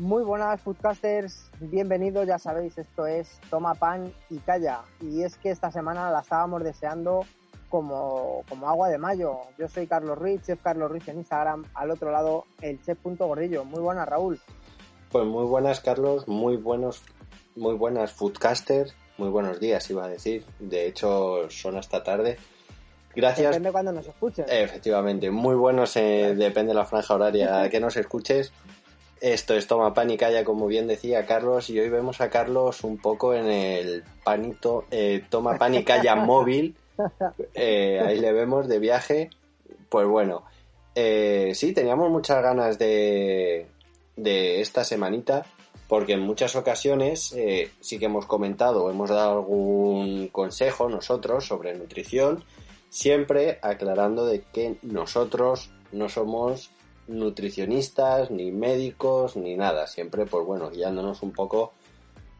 Muy buenas foodcasters, bienvenidos, ya sabéis, esto es Toma Pan y Calla. Y es que esta semana la estábamos deseando como, como agua de mayo. Yo soy Carlos Ruiz, chef Carlos Ruiz en Instagram, al otro lado el chef.gordillo. Muy buenas, Raúl. Pues muy buenas, Carlos, muy buenos, muy buenas foodcasters, muy buenos días, iba a decir. De hecho, son hasta tarde. Gracias. Depende cuando nos escuches. Efectivamente, muy buenos, eh, depende de la franja horaria que nos escuches. Esto es Toma Pan y Calla, como bien decía Carlos, y hoy vemos a Carlos un poco en el panito eh, Toma Pan y Calla móvil. Eh, ahí le vemos de viaje. Pues bueno, eh, sí, teníamos muchas ganas de, de esta semanita, porque en muchas ocasiones eh, sí que hemos comentado, hemos dado algún consejo nosotros sobre nutrición, siempre aclarando de que nosotros no somos nutricionistas, ni médicos, ni nada. Siempre, pues bueno, guiándonos un poco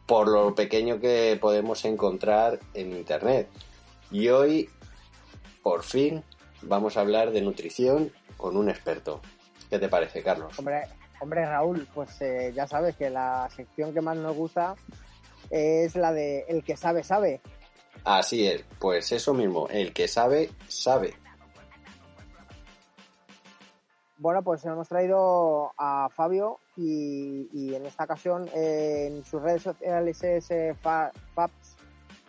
por lo pequeño que podemos encontrar en Internet. Y hoy, por fin, vamos a hablar de nutrición con un experto. ¿Qué te parece, Carlos? Hombre, hombre Raúl, pues eh, ya sabes que la sección que más nos gusta es la de el que sabe, sabe. Así es, pues eso mismo, el que sabe, sabe. Bueno, pues hemos traído a Fabio y, y en esta ocasión eh, en sus redes sociales es eh, Fa- Fabs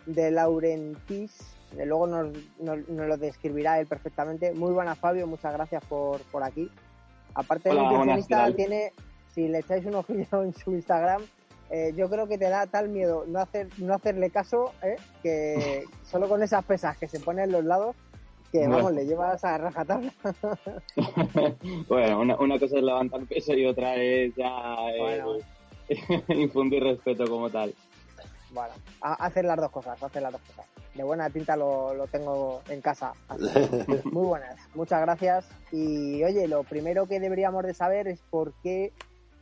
de Laurentis. Luego nos, nos- nos lo describirá él perfectamente. Muy buenas, Fabio, muchas gracias por, por aquí. Aparte de Hola, buenas, nutricionista, tiene, si le echáis un ojillo en su Instagram, eh, yo creo que te da tal miedo no hacer no hacerle caso, ¿eh? que solo con esas pesas que se ponen en los lados, que Bueno. vamos, le llevas a rajatabla. bueno, una, una cosa es levantar peso y otra es ya eh, Bueno. infundir respeto como tal. Bueno, hacer las dos cosas, hacer las dos cosas. De buena pinta lo, lo tengo en casa. Muy buenas, muchas gracias. Y oye, lo primero que deberíamos de saber es por qué,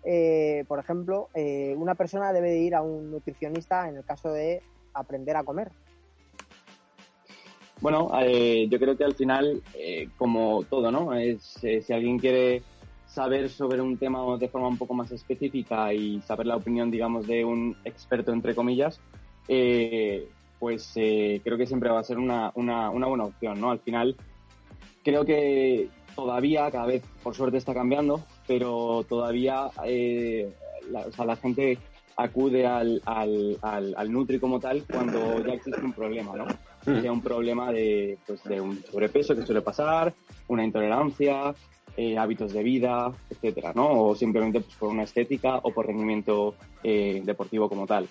eh, por ejemplo, eh, una persona debe de ir a un nutricionista en el caso de aprender a comer. Bueno, eh, yo creo que al final, eh, como todo, ¿no? Es, eh, si alguien quiere saber sobre un tema de forma un poco más específica y saber la opinión, digamos, de un experto, entre comillas, pues creo que siempre va a ser una, una, una buena opción, ¿no? Al final, creo que todavía, cada vez, por suerte, está cambiando, pero todavía la, o sea, la gente acude al, al, al Nutri como tal cuando ya existe un problema, ¿no? Sea un problema de, pues, de un sobrepeso que suele pasar, una intolerancia, eh, hábitos de vida, etcétera, ¿no? O simplemente pues, por una estética o por rendimiento eh, deportivo como tal.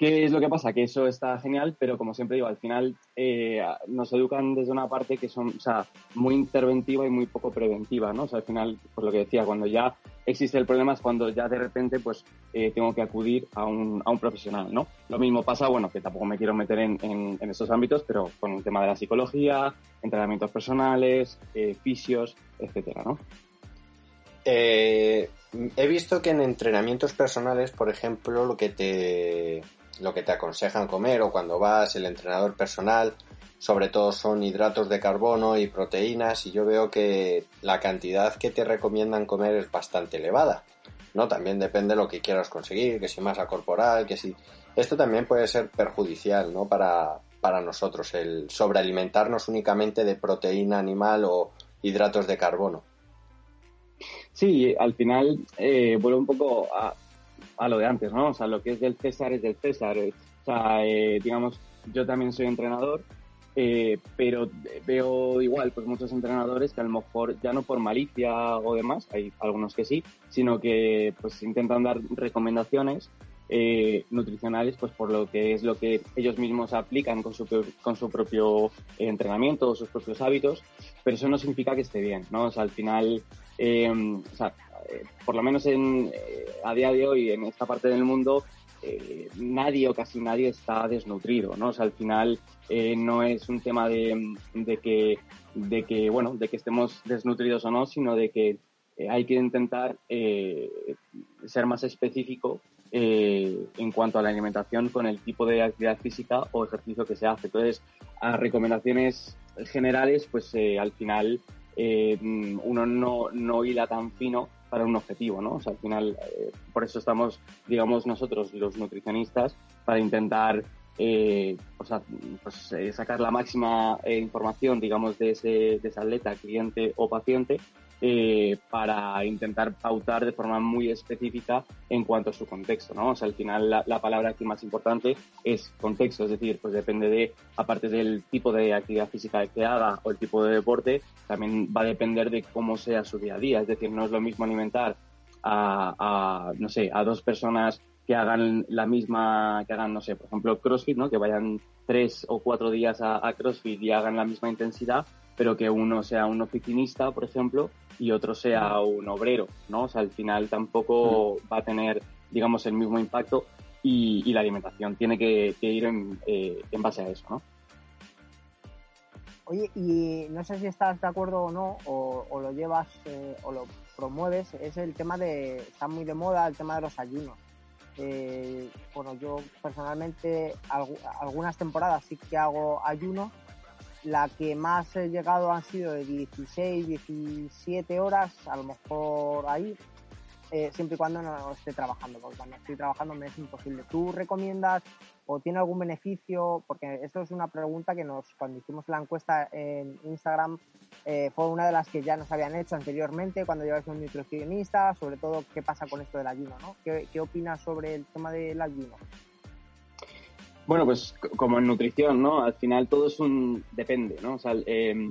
¿Qué es lo que pasa? Que eso está genial, pero como siempre digo, al final eh, nos educan desde una parte que son, o sea, muy interventiva y muy poco preventiva, ¿no? O sea, al final, por lo que decía, cuando ya existe el problema es cuando ya de repente, pues, eh, tengo que acudir a un, a un profesional, ¿no? Lo mismo pasa, bueno, que tampoco me quiero meter en, en, esos ámbitos, pero con el tema de la psicología, entrenamientos personales, eh, fisios, etcétera, ¿no? Eh, he visto que en entrenamientos personales, por ejemplo, lo que te lo que te aconsejan comer o cuando vas el entrenador personal, sobre todo son hidratos de carbono y proteínas y yo veo que la cantidad que te recomiendan comer es bastante elevada. ¿no? También depende de lo que quieras conseguir, que si masa corporal, que si... Esto también puede ser perjudicial, ¿no? Para, para nosotros, el sobrealimentarnos únicamente de proteína animal o hidratos de carbono. Sí, al final eh, vuelvo un poco a, a, lo de antes, ¿no? O sea, lo que es del César es del César. O sea, eh, digamos, yo también soy entrenador, eh, pero veo igual, pues muchos entrenadores que a lo mejor ya no por malicia o demás, hay algunos que sí, sino que pues intentan dar recomendaciones eh, nutricionales, pues por lo que es lo que ellos mismos aplican con su, con su propio entrenamiento o sus propios hábitos, pero eso no significa que esté bien, ¿no? Al final, eh, o sea, eh, por lo menos en, a día de hoy en esta parte del mundo, nadie o casi nadie está desnutrido, ¿no? Al final no es un tema de, de, que, de que, bueno, de que estemos desnutridos o no, sino de que hay que intentar ser más específico eh, en cuanto a la alimentación con el tipo de actividad física o ejercicio que se hace. Entonces, a recomendaciones generales, pues eh, al final eh, uno no, no hila tan fino para un objetivo, ¿no? O sea, al final, por eso estamos, digamos, nosotros, los nutricionistas, para intentar pues, sacar la máxima información, digamos, de ese, de ese atleta, cliente o paciente eh, para intentar pautar de forma muy específica en cuanto a su contexto, ¿no? O sea, al final la, palabra aquí más importante es contexto, es decir, pues depende de, aparte del tipo de actividad física que haga o el tipo de deporte, también va a depender de cómo sea su día a día, es decir, no es lo mismo alimentar a, no sé, a dos personas que hagan la misma, que hagan, no sé, por ejemplo, CrossFit, ¿no? Que vayan tres o cuatro días a, a CrossFit y hagan la misma intensidad, pero que uno sea un oficinista, por ejemplo, y otro sea un obrero, ¿no? O sea, al final tampoco va a tener, digamos, el mismo impacto y, la alimentación tiene que, ir eh, en, base a eso, ¿no? Oye, y no sé si estás de acuerdo o no, o, lo llevas eh, o lo promueves, es el tema de, está muy de moda el tema de los ayunos. Eh, bueno, yo personalmente algunas temporadas sí que hago ayunos la que más he llegado han sido de 16, 17 horas, a lo mejor ahí, eh, siempre y cuando no esté trabajando, porque cuando estoy trabajando me es imposible. ¿Tú recomiendas o tiene algún beneficio? Porque esto es una pregunta que nos, cuando hicimos la encuesta en Instagram, eh, fue una de las que ya nos habían hecho anteriormente cuando llevas un nutricionista, sobre todo qué pasa con esto del ayuno, ¿no? ¿Qué, qué opinas sobre el tema del ayuno? Bueno, pues como en nutrición, ¿no? Al final todo es un depende, ¿no? O sea, em,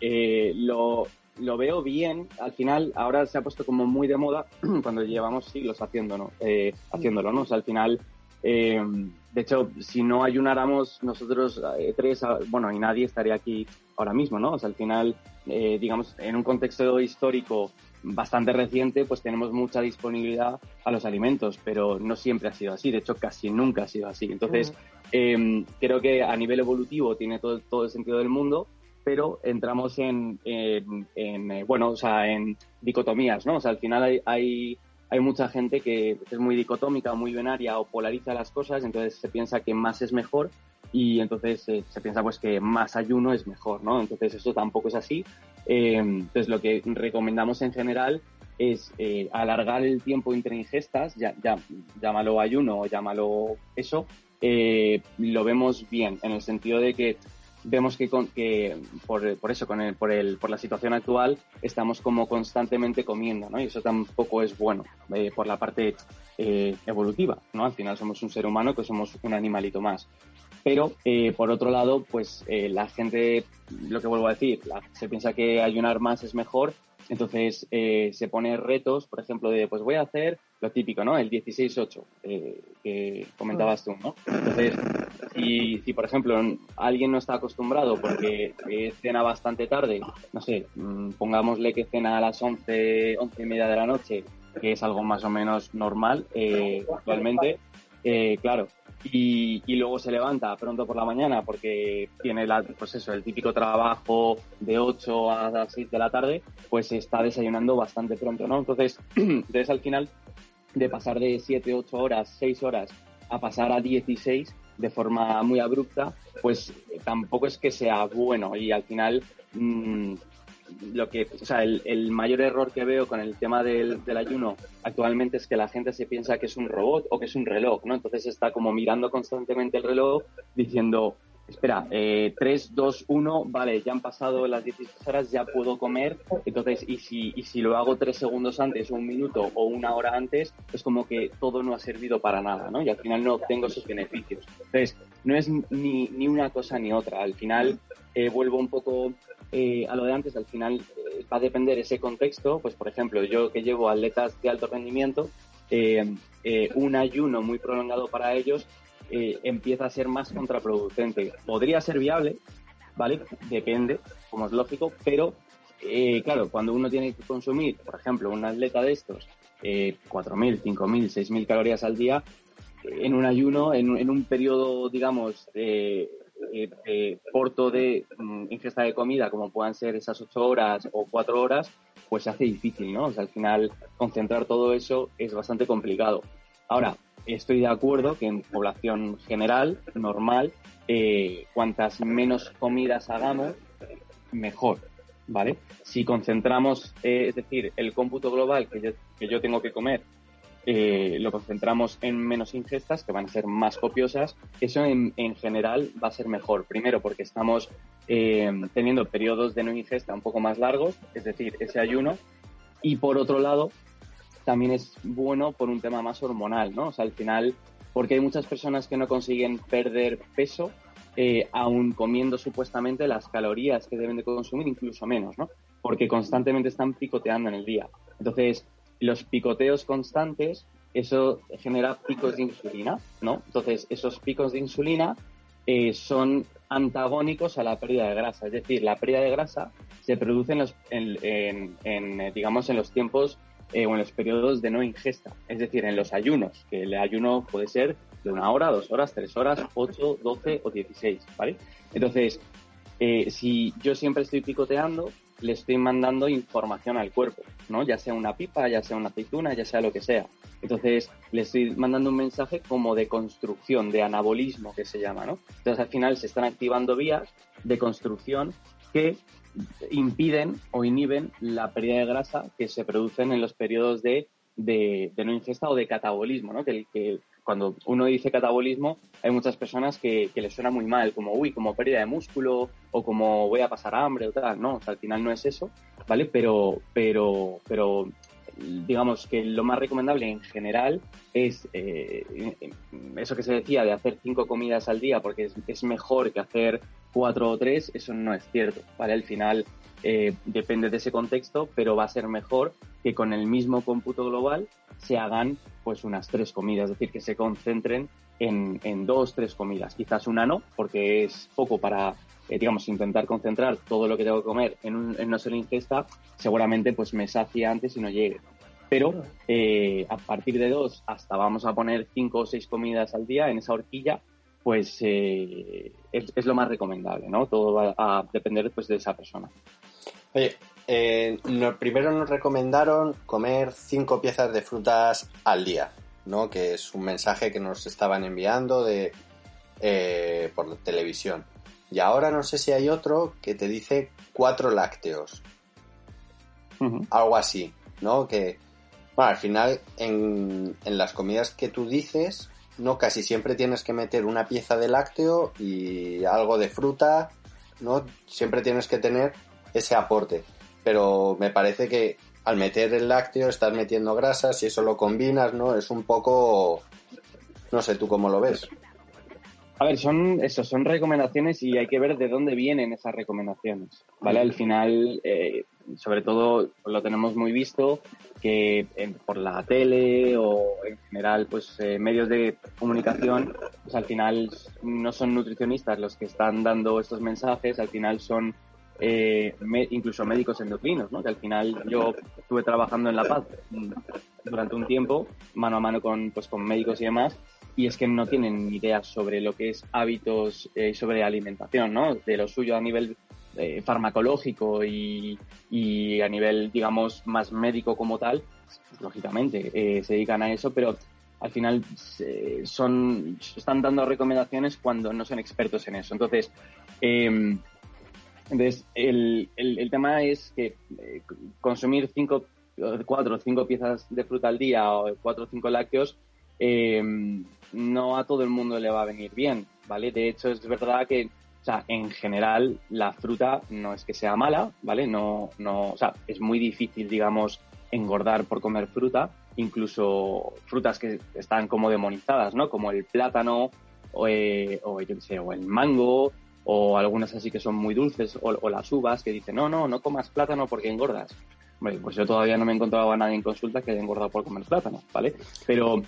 eh, lo, lo, veo bien. Al final ahora se ha puesto como muy de moda cuando llevamos siglos haciendo, ¿no? Eh, haciéndolo, ¿no? O sea, al final, em, de hecho, si no ayunáramos nosotros eh, tres, ah, bueno, y nadie estaría aquí ahora mismo, ¿no? O sea, al final, digamos, en un contexto histórico bastante reciente, pues tenemos mucha disponibilidad a los alimentos, pero no siempre ha sido así, de hecho casi nunca ha sido así. Entonces, em, creo que a nivel evolutivo tiene todo, todo el sentido del mundo, pero entramos en, eh, bueno, o sea, en dicotomías, ¿no? O sea, al final hay, hay, hay mucha gente que es muy dicotómica, muy binaria o polariza las cosas, entonces se piensa que más es mejor y entonces eh, se piensa pues que más ayuno es mejor, ¿no? Entonces eso tampoco es así. Eh, entonces lo que recomendamos en general es eh, alargar el tiempo entre ingestas, ya, ya, llámalo ayuno o llámalo eso, lo vemos bien, en el sentido de que vemos que, con, que por, por, eso, con el, por, el, por la situación actual, estamos como constantemente comiendo, ¿no? Y eso tampoco es bueno por la parte evolutiva, ¿no? Al final somos un ser humano que somos un animalito más. Pero, eh, por otro lado, pues eh, la gente, lo que vuelvo a decir, se piensa que ayunar más es mejor, entonces eh, se pone retos, por ejemplo, de pues voy a hacer lo típico, ¿no? El 16-8 que comentabas tú, ¿no? Entonces, si, si, por ejemplo alguien no está acostumbrado porque cena bastante tarde, no sé, mm, pongámosle que cena a las 11, 11 y media de la noche, que es algo más o menos normal actualmente, claro, y, luego se levanta pronto por la mañana porque tiene la, pues eso, el típico trabajo de 8 a 6 de la tarde, pues está desayunando bastante pronto, ¿no? Entonces, entonces al final, de pasar de 7, 8 horas, 6 horas a pasar a 16 de forma muy abrupta, pues tampoco es que sea bueno y al final mmm, lo que, o sea, el, mayor error que veo con el tema del, ayuno actualmente es que la gente se piensa que es un robot o que es un reloj, ¿no? Entonces está como mirando constantemente el reloj diciendo, espera, eh, 3, 2, 1, vale, ya han pasado las 16 horas, ya puedo comer, entonces, y si, y si lo hago 3 segundos antes, o un minuto, o una hora antes, es como que todo no ha servido para nada, ¿no? Y al final no obtengo esos beneficios. Entonces, no es ni, ni una cosa ni otra, al final eh, vuelvo un poco eh, a lo de antes, al final eh, va a depender ese contexto. Pues, por ejemplo, yo que llevo atletas de alto rendimiento, eh, eh, un ayuno muy prolongado para ellos empieza a ser más contraproducente. Podría ser viable, ¿vale? Depende, como es lógico, pero claro, cuando uno tiene que consumir, por ejemplo, un atleta de estos, 4.000, 5.000, 6.000 calorías al día, en un ayuno, en, un periodo, digamos, corto de mm, ingesta de comida, como puedan ser esas 8 horas o 4 horas, pues se hace difícil, ¿no? O sea, al final concentrar todo eso es bastante complicado. Ahora, estoy de acuerdo que en población general, normal, eh, cuantas menos comidas hagamos, mejor, ¿vale? Si concentramos, eh, es decir, el cómputo global que yo, tengo que comer, eh, lo concentramos en menos ingestas, que van a ser más copiosas, eso en, en general va a ser mejor. Primero, porque estamos teniendo periodos de no ingesta un poco más largos, es decir, ese ayuno. Y por otro lado, también es bueno por un tema más hormonal, ¿no? O sea, al final, porque hay muchas personas que no consiguen perder peso, eh, aún comiendo supuestamente las calorías que deben de consumir, incluso menos, ¿no? Porque constantemente están picoteando en el día. Entonces, los picoteos constantes, eso genera picos de insulina, ¿no? Entonces, esos picos de insulina eh, son antagónicos a la pérdida de grasa. Es decir, la pérdida de grasa se produce en los, en, eh, digamos, en los tiempos eh, o en los periodos de no ingesta. Es decir, en los ayunos, que el ayuno puede ser de una hora, dos horas, tres horas, ocho, doce o dieciséis, ¿vale? Entonces, eh, si yo siempre estoy picoteando, le estoy mandando información al cuerpo, ¿no? Ya sea una pipa, ya sea una aceituna, ya sea lo que sea. Entonces, le estoy mandando un mensaje como de construcción, de anabolismo, que se llama, ¿no? Entonces, al final se están activando vías de construcción que impiden o inhiben la pérdida de grasa que se producen en los periodos de, de, no ingesta o de catabolismo, ¿no? Que, cuando uno dice catabolismo, hay muchas personas que, les suena muy mal, como, uy, como pérdida de músculo o como voy a pasar hambre o tal, ¿no? Al final no es eso, ¿vale? Pero, pero, pero digamos que lo más recomendable en general es eh, eso que se decía de hacer cinco comidas al día porque es, mejor que hacer cuatro o tres, eso no es cierto, ¿vale? Al final eh, depende de ese contexto, pero va a ser mejor que con el mismo cómputo global se hagan pues unas tres comidas, es decir, que se concentren en, en dos, tres comidas. Quizás una no, porque es poco para eh, digamos, intentar concentrar todo lo que tengo que comer en, un, en una sola ingesta, seguramente pues me sacia antes y no llegue. Pero eh, a partir de dos hasta vamos a poner cinco o seis comidas al día en esa horquilla, pues eh, es, lo más recomendable, ¿no? Todo va a depender pues de esa persona. Oye, primero nos recomendaron comer cinco piezas de frutas al día, ¿no? Que es un mensaje que nos estaban enviando de por televisión. Y ahora no sé si hay otro que te dice cuatro lácteos. Algo así, ¿no? Que, bueno, al final en, en las comidas que tú dices, no casi siempre tienes que meter una pieza de lácteo y algo de fruta, ¿no? Siempre tienes que tener ese aporte. Pero me parece que al meter el lácteo estás metiendo grasas y eso lo combinas, ¿no? Es un poco... No sé tú cómo lo ves. A ver, son eso, son recomendaciones y hay que ver de dónde vienen esas recomendaciones, ¿vale? Al final, eh, sobre todo lo tenemos muy visto que por la tele o en general, pues eh, medios de comunicación, pues al final no son nutricionistas los que están dando estos mensajes, al final son eh, incluso médicos endocrinos, ¿no? Que al final yo estuve trabajando en La Paz durante un tiempo, mano a mano con, pues, con médicos y demás, y es que no tienen idea sobre lo que es hábitos eh, sobre alimentación, ¿no? De lo suyo a nivel eh, farmacológico y, y, a nivel, digamos, más médico como tal, pues, lógicamente eh, se dedican a eso, pero al final son están dando recomendaciones cuando no son expertos en eso. Entonces, em, entonces el, el, el, tema es que consumir cinco, cuatro o cinco piezas de fruta al día o cuatro o cinco lácteos eh, no a todo el mundo le va a venir bien, ¿vale? De hecho, es verdad que, o sea, en general, la fruta no es que sea mala, ¿vale? No, no, o sea, es muy difícil, digamos, engordar por comer fruta, incluso frutas que están como demonizadas, ¿no? Como el plátano o, eh, yo qué sé, o el mango, o algunas así que son muy dulces, o, o, las uvas que dicen, no, no, no comas plátano porque engordas. Bueno, pues yo todavía no me he encontrado a nadie en consulta que haya engordado por comer plátano, ¿vale? Pero,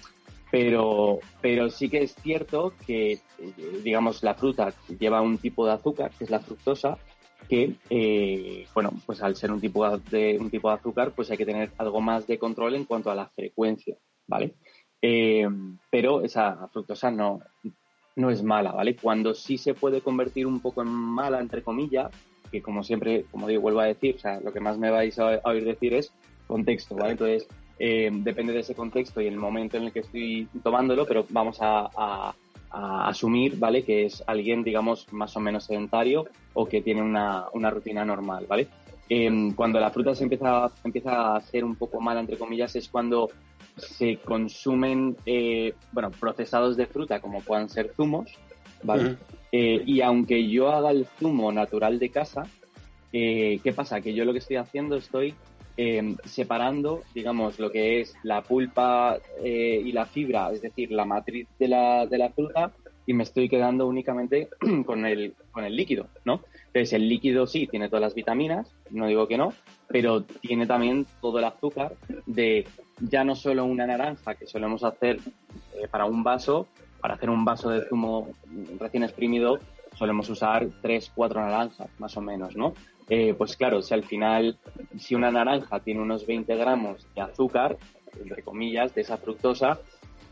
pero, pero sí que es cierto que, eh, digamos, la fruta lleva un tipo de azúcar, que es la fructosa, que, eh, bueno, pues al ser un tipo de, un tipo de azúcar, pues hay que tener algo más de control en cuanto a la frecuencia, ¿vale? Eh, pero esa fructosa no, no es mala, ¿vale? Cuando sí se puede convertir un poco en mala, entre comillas, que como siempre, como digo, vuelvo a decir, o sea, lo que más me vais a, oír decir es contexto, ¿vale? Entonces, eh, depende de ese contexto y el momento en el que estoy tomándolo, pero vamos a, asumir, ¿vale? Que es alguien, digamos, más o menos sedentario o que tiene una, rutina normal, ¿vale? Eh, cuando la fruta se empieza, empieza a ser un poco mala, entre comillas, es cuando se consumen, eh, bueno, procesados de fruta, como puedan ser zumos, ¿vale? Eh, y aunque yo haga el zumo natural de casa, ¿qué pasa? Que yo lo que estoy haciendo, estoy separando, digamos, lo que es la pulpa y la fibra, es decir, la matriz de la, de la fruta, y me estoy quedando únicamente con el, con el líquido, ¿no? Entonces, el líquido sí tiene todas las vitaminas, no digo que no, pero tiene también todo el azúcar de ya no solo una naranja que solemos hacer eh, para un vaso, para hacer un vaso de zumo recién exprimido solemos usar tres, cuatro naranjas, más o menos, ¿no? Eh, pues claro, si al final, si una naranja tiene unos 20 gramos de azúcar, entre comillas, de esa fructosa,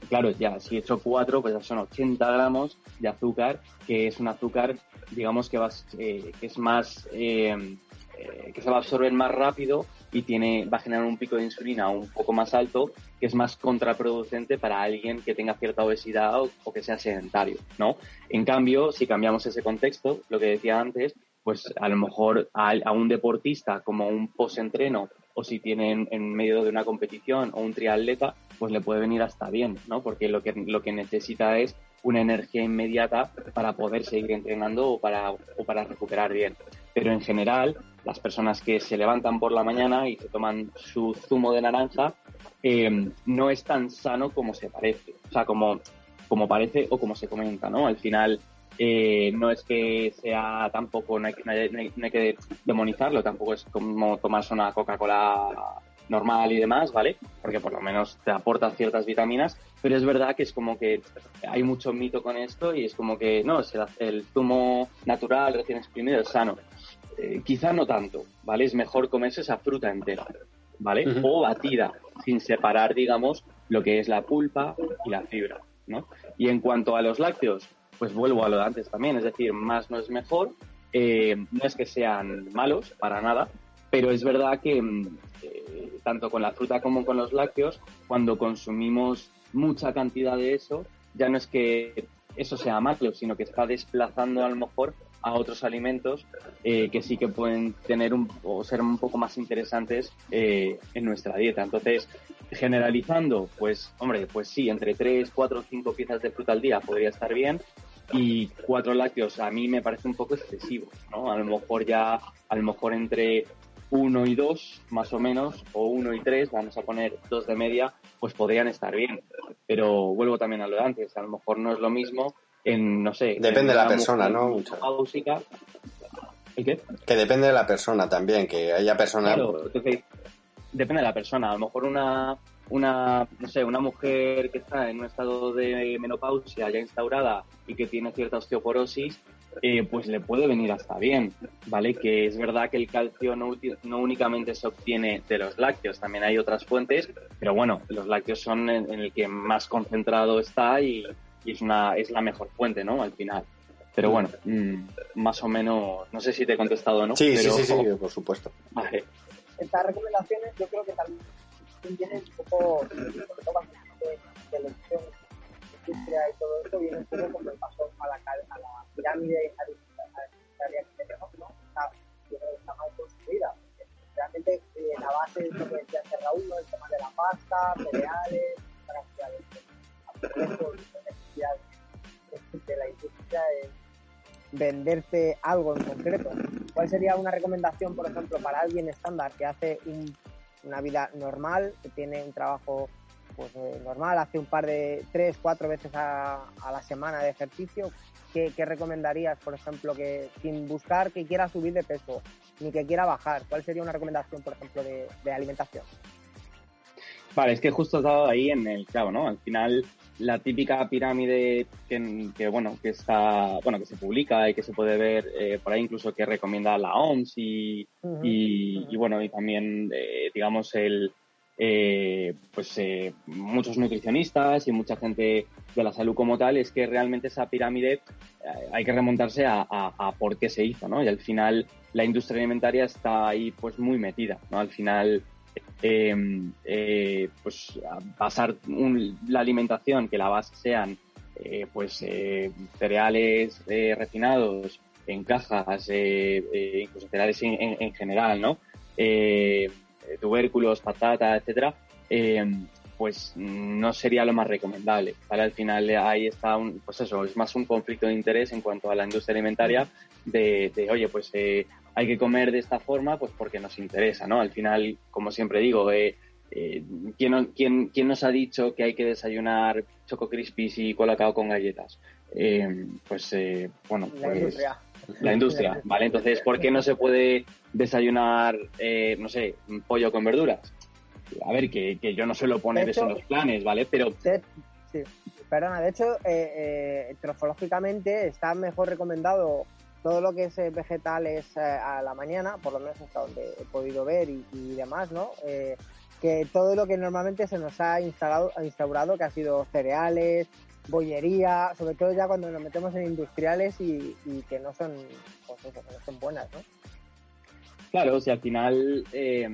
claro, ya si he hecho cuatro, pues ya son 80 gramos de azúcar, que es un azúcar, digamos, que, va, eh, que es más, que se va a absorber más rápido y tiene, va a generar un pico de insulina un poco más alto, que es más contraproducente para alguien que tenga cierta obesidad o, que sea sedentario, ¿no? En cambio, si cambiamos ese contexto, lo que decía antes, pues a lo mejor a, un deportista como un post-entreno o si tienen en medio de una competición o un triatleta, pues le puede venir hasta bien, ¿no? Porque lo que, lo que necesita es una energía inmediata para poder seguir entrenando o para, o para recuperar bien. Pero en general, las personas que se levantan por la mañana y se toman su zumo de naranja, eh, no es tan sano como se parece. O sea, como, como parece o como se comenta, ¿no? Al final, eh, no es que sea tampoco, no hay, no hay, que demonizarlo, tampoco es como tomarse una Coca-Cola normal y demás, ¿vale? Porque por lo menos te aporta ciertas vitaminas, pero es verdad que es como que hay mucho mito con esto y es como que no, el zumo natural recién exprimido es sano. Eh, quizá no tanto, ¿vale? Es mejor comerse esa fruta entera, ¿vale? O batida, sin separar, digamos, lo que es la pulpa y la fibra, ¿no? Y en cuanto a los lácteos, pues vuelvo a lo de antes también, es decir, más no es mejor, eh, no es que sean malos, para nada, pero es verdad que mm, eh, tanto con la fruta como con los lácteos, cuando consumimos mucha cantidad de eso, ya no es que eso sea malo, sino que está desplazando a lo mejor a otros alimentos eh, que sí que pueden tener un, o ser un poco más interesantes en nuestra dieta. Entonces, generalizando, pues, hombre, pues sí, entre 3, 4, 5 piezas de fruta al día podría estar bien y cuatro lácteos a mí me parece un poco excesivo, ¿no? A lo mejor ya, a lo mejor entre 1 y 2, más o menos, o 1 y 3, vamos a poner dos de media, pues podrían estar bien. Pero vuelvo también a lo de antes, a lo mejor no es lo mismo en, no sé... Depende de la persona, ¿no? Mucho. ¿Y qué? Que depende de la persona también, que haya personas... Claro, depende de la persona. A lo mejor una, una, no sé, una mujer que está en un estado de menopausia ya instaurada y que tiene cierta osteoporosis, eh, pues le puede venir hasta bien, ¿vale? Que es verdad que el calcio no, no, únicamente se obtiene de los lácteos, también hay otras fuentes, pero bueno, los lácteos son en el que más concentrado está y, y es, una, es la mejor fuente, ¿no? Al final. Pero bueno, mm, más o menos, no sé si te he contestado o no. Sí, sí, sí, por supuesto. Vale. Estas recomendaciones yo creo que también vienen un poco, cuando de, de elección, industria y todo esto, viene un poco como el paso a la, a la pirámide que tenemos, ¿no? Está, está mal construida. Realmente eh, la base es lo que decía Raúl, ¿no? el tema de la pasta, cereales, para de la industria es venderte algo en concreto. ¿Cuál sería una recomendación, por ejemplo, para alguien estándar que hace una vida normal, que tiene un trabajo pues eh, normal, hace un par de tres, cuatro veces a, la semana de ejercicio, ¿qué, recomendarías, por ejemplo, que sin buscar que quiera subir de peso ni que quiera bajar? ¿Cuál sería una recomendación, por ejemplo, de, alimentación? Vale, es que justo has dado ahí en el clavo, ¿no? Al final, la típica pirámide que, bueno, que está, bueno, que se publica y que se puede ver eh, por ahí incluso que recomienda la OMS y, y, bueno, y también, eh, digamos, el, eh, pues eh, muchos nutricionistas y mucha gente de la salud como tal, es que realmente esa pirámide hay que remontarse a, por qué se hizo, ¿no? Y al final la industria alimentaria está ahí pues muy metida, ¿no? Al final em, pues basar la alimentación, que la base sean pues cereales refinados en cajas, incluso cereales en, en general, ¿no? Eh, tubérculos, patata, etcétera, eh, pues no sería lo más recomendable. Al final ahí está un, pues eso, es más un conflicto de interés en cuanto a la industria alimentaria de, oye, pues eh, hay que comer de esta forma, pues porque nos interesa, ¿no? Al final, como siempre digo, ¿quién, quién, quién, nos ha dicho que hay que desayunar Choco Crispies y colacao con galletas? pues, bueno, pues la industria, ¿vale? Entonces, ¿por qué no se puede desayunar, eh, no sé, pollo con verduras? A ver, que, yo no suelo poner eso en los planes, ¿vale? Pero... sí, perdona, de hecho, eh, eh, trofológicamente está mejor recomendado todo lo que es vegetales a la mañana, por lo menos hasta donde he podido ver y, demás, ¿no? que todo lo que normalmente se nos ha instalado, instaurado, que ha sido cereales, bollería, sobre todo ya cuando nos metemos en industriales y, que no son, pues no son buenas, ¿no? Claro, o sea, al final eh,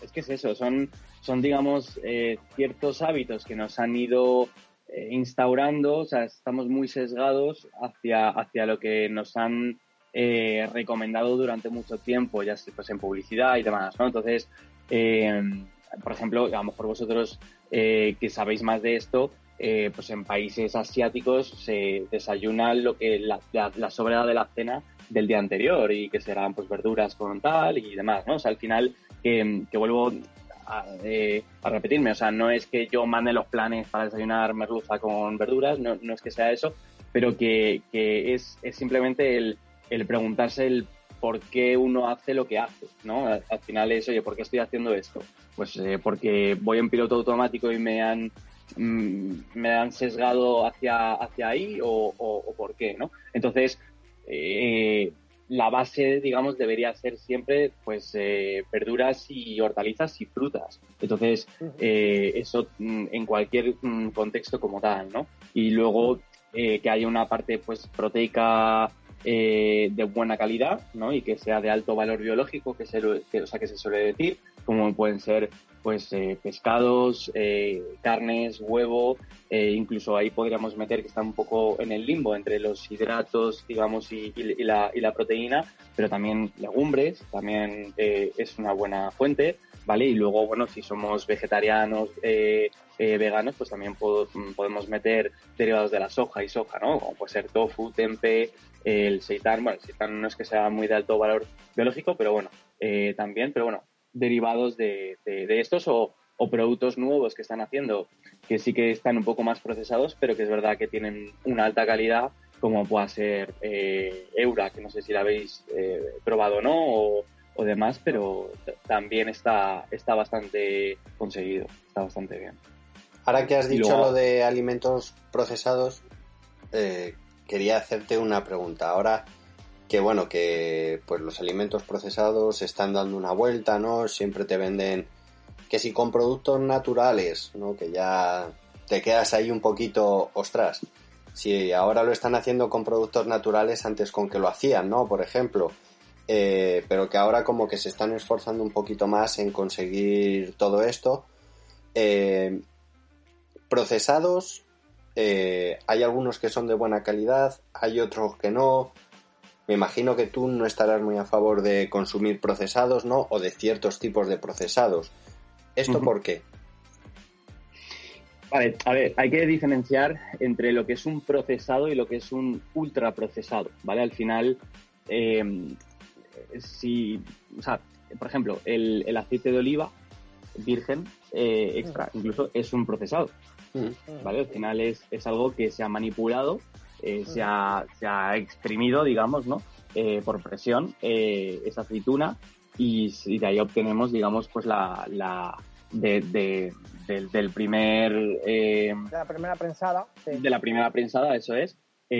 es que es eso, son, son digamos, eh, ciertos hábitos que nos han ido eh, instaurando, o sea, estamos muy sesgados hacia, hacia lo que nos han recomendado durante mucho tiempo, ya pues, en publicidad y demás, ¿no? Entonces, por ejemplo, a lo mejor vosotros que sabéis más de esto, eh, pues en países asiáticos se desayuna lo que la, la, sobrada de la cena del día anterior y que serán pues verduras con tal y demás, ¿no? O sea, al final que, vuelvo eh, a, repetirme, o sea, no es que yo mande los planes para desayunar merluza con verduras, no, no es que sea eso, pero que, que es, es, simplemente el, el preguntarse el por qué uno hace lo que hace, ¿no? Al, final es, oye, ¿por qué estoy haciendo esto? Pues eh, porque voy en piloto automático y me han Mm, me han sesgado hacia, hacia ahí o, por qué, ¿no? Entonces, eh, la base, digamos, debería ser siempre, pues, eh, verduras y hortalizas y frutas. Entonces, eh, eso mm, en cualquier mm, contexto como tal, ¿no? Y luego que haya una parte, pues, proteica de buena calidad, ¿no? Y que sea de alto valor biológico, que, se, que, o sea, que se suele decir, como pueden ser pues eh, pescados, eh, carnes, huevo, eh, incluso ahí podríamos meter que está un poco en el limbo entre los hidratos, digamos, y, la, y la, proteína, pero también legumbres, también es una buena fuente, ¿vale? Y luego, bueno, si somos vegetarianos, veganos, pues también podemos meter derivados de la soja y soja, ¿no? Como puede ser tofu, tempe, el seitán, bueno, el seitán no es que sea muy de alto valor biológico, pero bueno, también, pero bueno, derivados de, estos o, productos nuevos que están haciendo que sí que están un poco más procesados, pero que es verdad que tienen una alta calidad, como pueda ser eh, Eura, que no sé si la habéis eh, probado o no, o, demás, pero también está, está bastante conseguido, está bastante bien. Ahora que has dicho lo de alimentos procesados, eh, quería hacerte una pregunta. Ahora que bueno, que pues los alimentos procesados están dando una vuelta, ¿no? Siempre te venden que si con productos naturales, ¿no? Que ya te quedas ahí un poquito, ostras. Si ahora lo están haciendo con productos naturales antes con que lo hacían, ¿no? Por ejemplo. Eh, pero que ahora como que se están esforzando un poquito más en conseguir todo esto. Eh, procesados, eh, hay algunos que son de buena calidad, hay otros que no. Me imagino que tú no estarás muy a favor de consumir procesados, ¿no? O de ciertos tipos de procesados. ¿Esto por qué? Vale, a ver, hay que diferenciar entre lo que es un procesado y lo que es un ultraprocesado, ¿vale? Al final, eh, si, o sea, por ejemplo, el, aceite de oliva, virgen eh, extra, incluso es un procesado. ¿Vale? Al final es, es algo que se ha manipulado, eh, se, ha, se ha exprimido, digamos, ¿no? Eh, por presión esa aceituna y, de ahí obtenemos, digamos, pues la, la de, del, primer... de la primera prensada. De la primera prensada, eso es.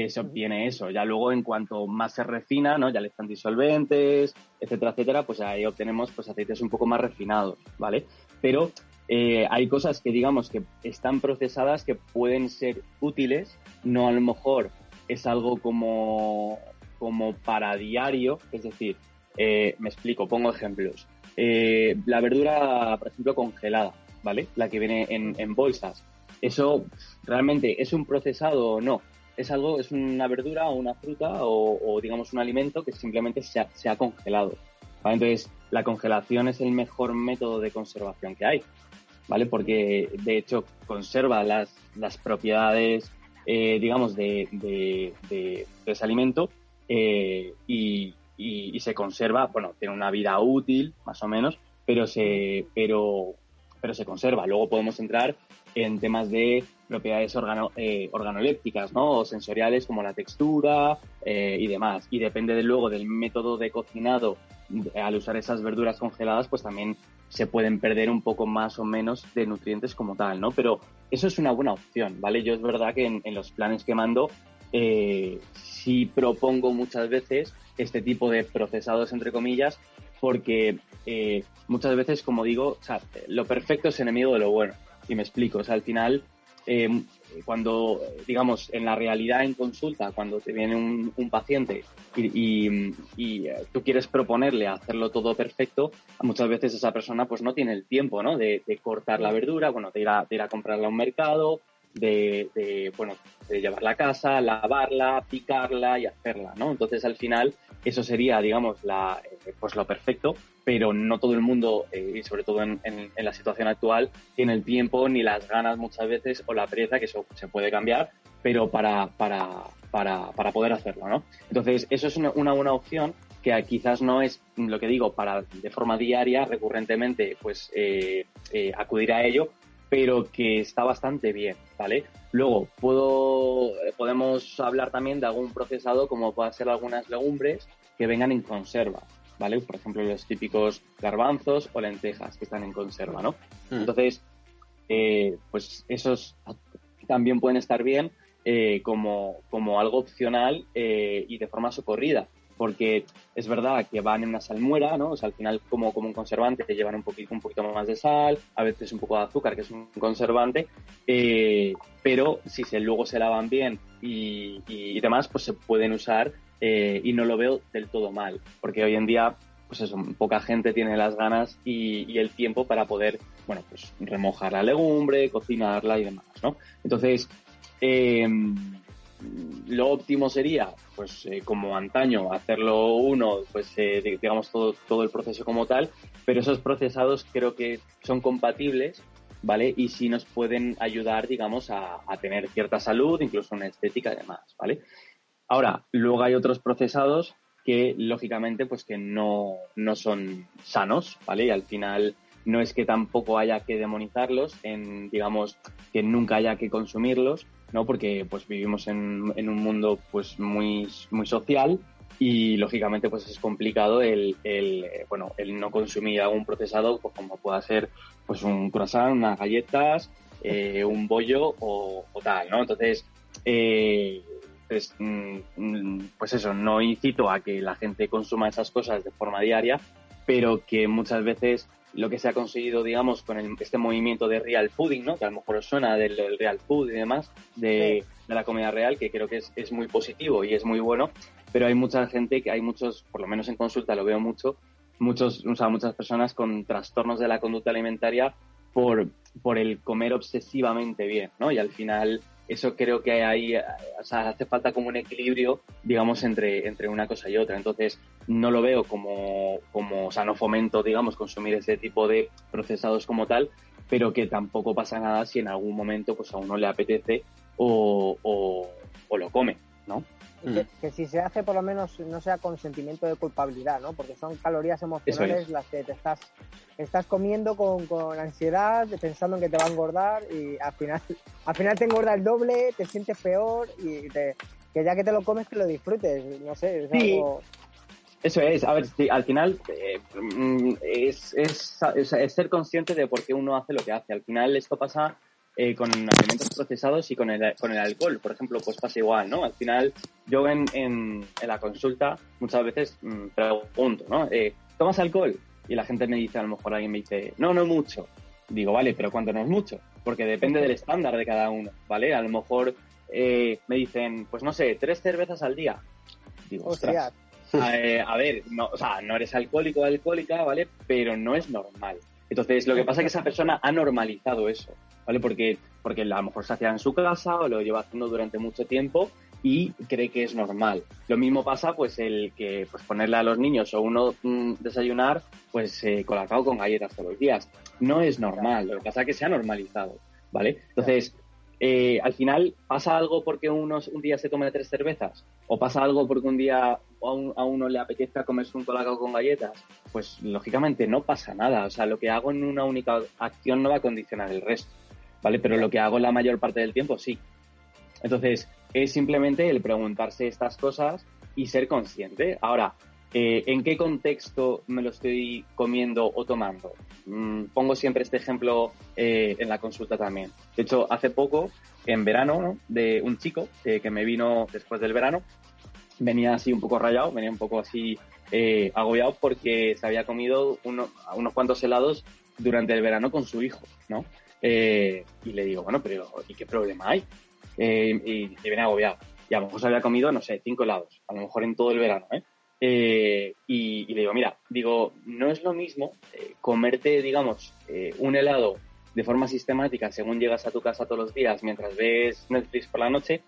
Se obtiene eso. Ya luego, en cuanto más se refina, ¿no? Ya le están disolventes, etcétera, etcétera, pues ahí obtenemos pues aceites un poco más refinados, ¿vale? Pero eh, hay cosas que digamos que están procesadas que pueden ser útiles, no a lo mejor es algo como, como para diario, es decir, eh, me explico, pongo ejemplos. Eh, la verdura, por ejemplo, congelada, ¿vale? La que viene en, bolsas. ¿Eso realmente es un procesado o no? Es algo, es una verdura o una fruta o, digamos un alimento que simplemente se ha, congelado. Entonces, la congelación es el mejor método de conservación que hay. ¿vale? Porque de hecho conserva las, las propiedades, eh, digamos, de, de, ese alimento eh, y, y, se conserva, bueno, tiene una vida útil, más o menos, pero se, pero, pero se conserva. Luego podemos entrar en temas de propiedades organo, eh, organolépticas, ¿no? O sensoriales como la textura y demás. Y depende de, luego del método de cocinado al usar esas verduras congeladas, pues también se pueden perder un poco más o menos de nutrientes como tal, ¿no? Pero eso es una buena opción, ¿vale? Yo es verdad que en, los planes que mando eh, sí propongo muchas veces este tipo de procesados, entre comillas, porque eh, muchas veces, como digo, lo perfecto es enemigo de lo bueno. Y me explico, o sea, al final eh, cuando, digamos, en la realidad en consulta, cuando te viene un, paciente y, eh, tú quieres proponerle hacerlo todo perfecto, muchas veces esa persona pues no tiene el tiempo, ¿no? De, cortar la verdura, bueno, de ir, a, de ir a comprarla a un mercado, de, de, bueno, de llevarla a casa, lavarla, picarla y hacerla, ¿no? Entonces, al final, eso sería, digamos, la, eh, pues lo perfecto, pero no todo el mundo, eh, y sobre todo en, la situación actual, tiene el tiempo ni las ganas muchas veces o la pereza, que eso se puede cambiar, pero para, para, para, para poder hacerlo, ¿no? Entonces, eso es una, buena opción que quizás no es lo que digo para de forma diaria, recurrentemente, pues eh, acudir a ello, pero que está bastante bien, ¿vale? Luego, puedo, podemos hablar también de algún procesado como puede ser algunas legumbres que vengan en conserva, ¿vale? Por ejemplo, los típicos garbanzos o lentejas que están en conserva, ¿no? Mm. Entonces, eh, pues esos también pueden estar bien eh, como, como algo opcional eh, y de forma socorrida porque es verdad que van en una salmuera, ¿no? O sea, al final como, como un conservante te llevan un poquito, un poquito más de sal, a veces un poco de azúcar, que es un conservante, eh, pero si se, luego se lavan bien y, y, demás, pues se pueden usar eh, y no lo veo del todo mal, porque hoy en día, pues eso, poca gente tiene las ganas y, y el tiempo para poder, bueno, pues remojar la legumbre, cocinarla y demás, ¿no? Entonces, eh, lo óptimo sería, pues eh, como antaño, hacerlo uno, pues eh, digamos todo, todo el proceso como tal, pero esos procesados creo que son compatibles, ¿vale? Y sí nos pueden ayudar, digamos, a, tener cierta salud, incluso una estética y demás, ¿vale? Ahora, luego hay otros procesados que lógicamente pues que no, no son sanos, ¿vale? Y al final no es que tampoco haya que demonizarlos, en digamos que nunca haya que consumirlos, ¿no? Porque pues vivimos en, en un mundo pues muy, muy social y lógicamente pues es complicado el, el, bueno, el no consumir algún procesado pues, como pueda ser pues un croissant, unas galletas, eh, un bollo o, tal, ¿no? Entonces, eh, mm, pues eso, no incito a que la gente consuma esas cosas de forma diaria, pero que muchas veces lo que se ha conseguido, digamos, con este movimiento de real fooding, ¿no? Que a lo mejor os suena del, real food y demás, de, la comida real, que creo que es, es, muy positivo y es muy bueno, pero hay mucha gente, que hay muchos, por lo menos en consulta lo veo mucho, muchos, o sea, muchas personas con trastornos de la conducta alimentaria por, por el comer obsesivamente bien, ¿no? Y al final eso creo que hay, o sea, hace falta como un equilibrio, digamos, entre, entre una cosa y otra. Entonces, no lo veo como, como, o sea, no fomento, digamos, consumir ese tipo de procesados como tal, pero que tampoco pasa nada si en algún momento, pues a uno le apetece o, o, lo come, ¿no? Que, si se hace por lo menos no sea con sentimiento de culpabilidad, ¿no? Porque son calorías emocionales las que te estás, estás comiendo con, con, ansiedad, pensando en que te va a engordar y al final, al final te engorda el doble, te sientes peor y te, que ya que te lo comes que lo disfrutes, no sé, es algo... Eso es, a ver, al final eh, mm, es, es, es, ser consciente de por qué uno hace lo que hace. Al final esto pasa eh, con alimentos procesados y con el, con el alcohol, por ejemplo, pues pasa igual, ¿no? Al final, yo en, en, la consulta muchas veces mm, pregunto, ¿no? Eh, ¿Tomas alcohol? Y la gente me dice, a lo mejor alguien me dice, no, no mucho. Digo, vale, pero ¿cuánto no es mucho? Porque depende del estándar de cada uno, ¿vale? A lo mejor eh, me dicen, pues no sé, tres cervezas al día. Digo, ostras. a ver, no, o sea, no eres alcohólico o alcohólica, ¿vale? Pero no es normal. Entonces, lo que pasa es que esa persona ha normalizado eso, ¿vale? Porque, porque a lo mejor se hacía en su casa o lo lleva haciendo durante mucho tiempo y cree que es normal. Lo mismo pasa, pues, el que pues, ponerle a los niños o uno mm, desayunar, pues, eh, colacao con galletas todos los días. No es normal, lo que pasa es que se ha normalizado, ¿vale? Entonces, eh, al final, ¿pasa algo porque uno un día se tome tres cervezas? ¿O pasa algo porque un día a, uno le apetezca comerse un colacao con galletas? Pues lógicamente no pasa nada. O sea, lo que hago en una única acción no va a condicionar el resto, ¿vale? Pero lo que hago la mayor parte del tiempo sí. Entonces, es simplemente el preguntarse estas cosas y ser consciente. Ahora, eh, ¿En qué contexto me lo estoy comiendo o tomando? Mm, pongo siempre este ejemplo eh, en la consulta también. De hecho, hace poco, en verano, de un chico eh, que me vino después del verano, venía así un poco rayado, venía un poco así agobiado porque se había comido unos cuantos helados durante el verano con su hijo, ¿no? Y le digo, bueno, pero ¿y qué problema hay? y, y viene agobiado. Y a lo mejor se había comido, no sé, cinco helados, a lo mejor en todo el verano, ¿eh? Eh, y, le digo, mira, digo, no es lo mismo eh, comerte, digamos, eh, un helado de forma sistemática según llegas a tu casa todos los días mientras ves Netflix por la noche,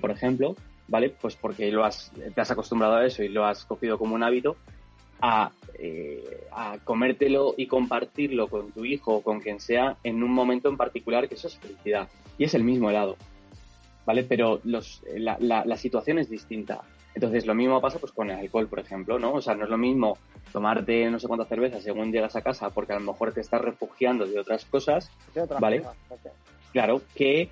por ejemplo, ¿vale? Pues porque lo has, te has acostumbrado a eso y lo has cogido como un hábito, a, a comértelo y compartirlo con tu hijo o con quien sea en un momento en particular, que eso es felicidad. Y es el mismo helado, ¿vale? Pero los, la, la, la situación es distinta. Entonces, lo mismo pasa pues con el alcohol, por ejemplo, ¿no? O sea, no es lo mismo tomarte no sé cuántas cervezas según llegas a casa porque a lo mejor te estás refugiando de otras cosas, ¿vale? Claro, que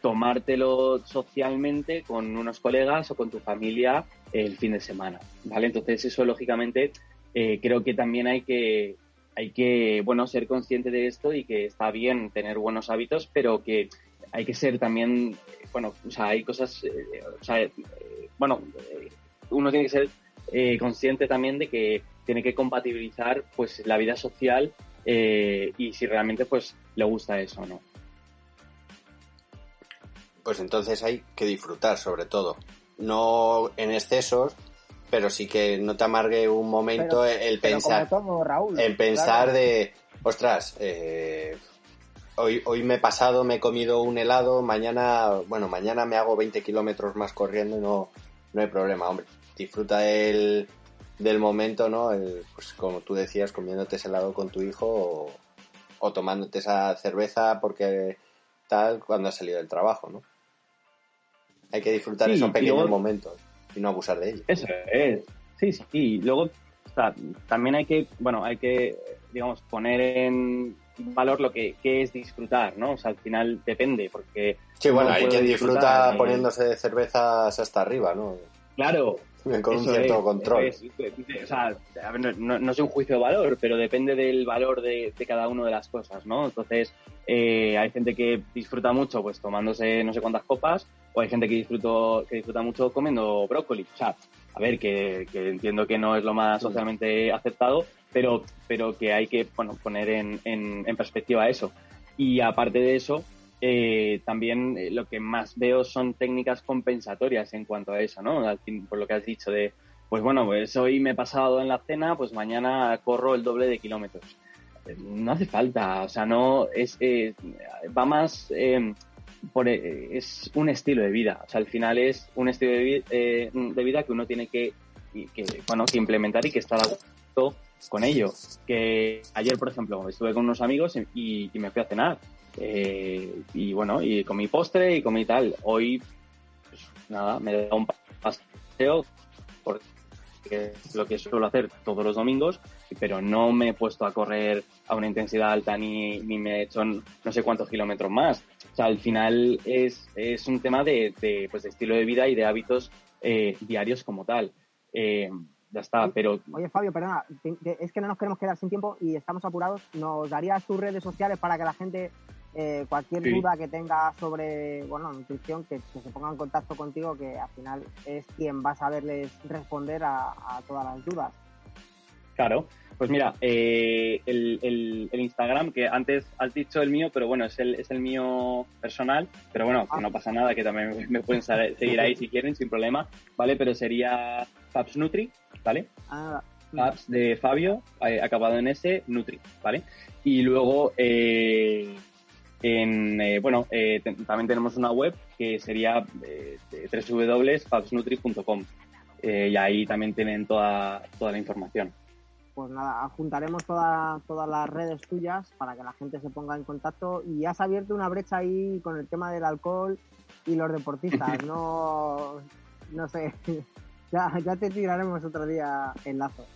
tomártelo socialmente con unos colegas o con tu familia el fin de semana, ¿vale? Entonces, eso lógicamente eh, creo que también hay que hay que, bueno, ser consciente de esto y que está bien tener buenos hábitos, pero que hay que ser también, bueno, o sea, hay cosas, eh, o sea, bueno, eh, uno tiene que ser consciente también de que tiene que compatibilizar pues la vida social y si realmente pues le gusta eso no. Pues entonces hay que disfrutar sobre todo, no en excesos, pero sí que no te amargue un momento el pensar, el pensar de, ostras, hoy, hoy me he pasado, me he comido un helado, mañana, bueno, mañana me hago 20 kilómetros más corriendo y no, no hay problema, hombre. Disfruta del, del momento, ¿no? pues como tú decías, comiéndote ese helado con tu hijo o, tomándote esa cerveza porque tal cuando has salido del trabajo, ¿no? Hay que disfrutar esos pequeños momentos y no abusar de ellos. Eso es. Sí, sí. Luego, también hay que, bueno, hay que, digamos, poner en valor lo que, es disfrutar, ¿no? O sea, al final depende, porque... Sí, bueno, hay quien disfruta poniéndose cervezas hasta arriba, ¿no? Claro. Con un cierto control. o sea, no, no, es un juicio de valor, pero depende del valor de, cada una de las cosas, ¿no? Entonces, eh, hay gente que disfruta mucho pues tomándose no sé cuántas copas, o hay gente que, disfruto, que disfruta mucho comiendo brócoli. O sea, a ver, que, entiendo que no es lo más socialmente aceptado, pero, pero que hay que bueno, poner en, en, perspectiva eso. Y aparte de eso, eh, también eh, lo que más veo son técnicas compensatorias en cuanto a eso, ¿no? por lo que has dicho de, pues bueno, pues hoy me he pasado en la cena, pues mañana corro el doble de kilómetros. No hace falta, o sea, no, es, eh, va más, por, es un estilo de vida, o sea, al final es un estilo de, de vida que uno tiene que, que, bueno, que implementar y que estar a gusto con ello. Que ayer, por ejemplo, estuve con unos amigos y, me fui a cenar. Eh, y bueno, y comí postre y comí tal. Hoy, pues nada, me da un paseo, porque es lo que suelo hacer todos los domingos, pero no me he puesto a correr a una intensidad alta ni, ni me he hecho no sé cuántos kilómetros más. O sea, al final es, es un tema de, de, pues, de estilo de vida y de hábitos eh, diarios como tal. Eh, ya está, pero... Oye, Fabio, perdona, es que no nos queremos quedar sin tiempo y estamos apurados. ¿Nos darías tus redes sociales para que la gente, eh, cualquier Sí. duda que tenga sobre, bueno, nutrición, que, que se ponga en contacto contigo, que al final es quien va a saberles responder a, a todas las dudas? Claro, pues mira, eh, el, el- el Instagram, que antes has dicho el mío, pero bueno, es el, es el mío personal, pero bueno, que no pasa nada, que también me- pueden seguir ahí si quieren, sin problema, ¿vale? Pero sería Fabs Nutri, ¿vale? Ah, Fabs de Fabio, eh, acabado en S, Nutri, ¿vale? Y luego, eh, en, eh, bueno, eh, te- también tenemos una web que sería eh, www.fabsnutri.com eh, y ahí también tienen toda, toda la información. pues nada, juntaremos toda- todas las redes tuyas para que la gente se ponga en contacto y has abierto una brecha ahí con el tema del alcohol y los deportistas, no, no sé, ya, ya te tiraremos otro día el lazo.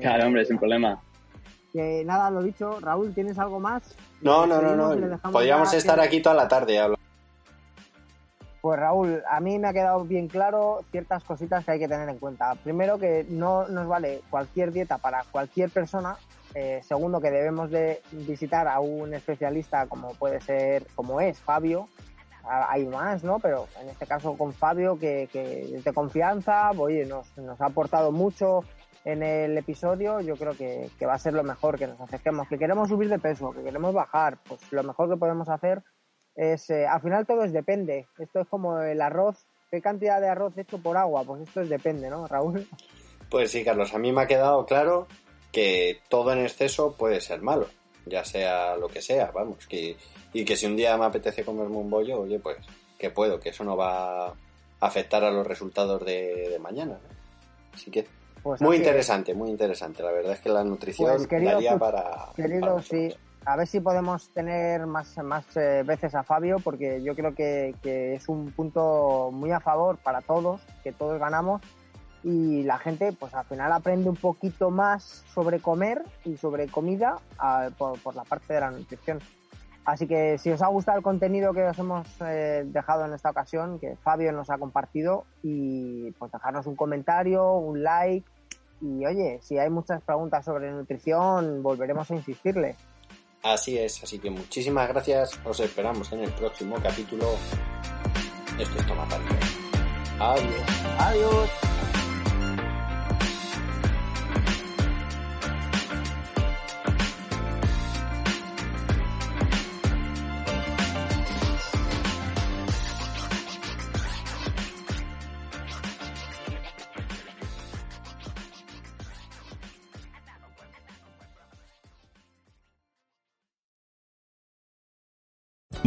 Claro, hombre, sin problema. Que nada, lo dicho, Raúl, ¿tienes algo más? No, no, no, no. Podríamos estar que- aquí toda la tarde hablando. Pues Raúl, a mí me ha quedado bien claro ciertas cositas que hay que tener en cuenta. Primero que no nos vale cualquier dieta para cualquier persona. Eh, segundo que debemos de visitar a un especialista como puede ser, como es Fabio. Hay más, ¿no? Pero en este caso con Fabio que, que es de confianza, oye, nos, nos ha aportado mucho en el episodio. Yo creo que, que va a ser lo mejor que nos acerquemos. Que queremos subir de peso, que queremos bajar, pues lo mejor que podemos hacer es, eh, al final todo es depende. Esto es como el arroz. ¿Qué cantidad de arroz hecho por agua? Pues esto es depende, ¿no, Raúl? Pues sí, Carlos, a mí me ha quedado claro que todo en exceso puede ser malo, ya sea lo que sea, vamos, que, y que si un día me apetece comerme un bollo, oye, pues que puedo, que eso no va a afectar a los resultados de, de mañana. ¿no? Así que Pues muy así interesante, muy interesante. La verdad es que la nutrición Pues, querido daría para... Querido, sí. A ver si podemos tener más, más eh, veces a Fabio, porque yo creo que, que es un punto muy a favor para todos, que todos ganamos. Y la gente, pues al final aprende un poquito más sobre comer y sobre comida ah, por, por la parte de la nutrición. Así que si os ha gustado el contenido que os hemos eh, dejado en esta ocasión, que Fabio nos ha compartido, y pues dejarnos un comentario, un like. Y oye, si hay muchas preguntas sobre nutrición, volveremos a insistirle. Así es, así que muchísimas gracias. Os esperamos en el próximo capítulo. Esto es Toma. Adiós. Adiós.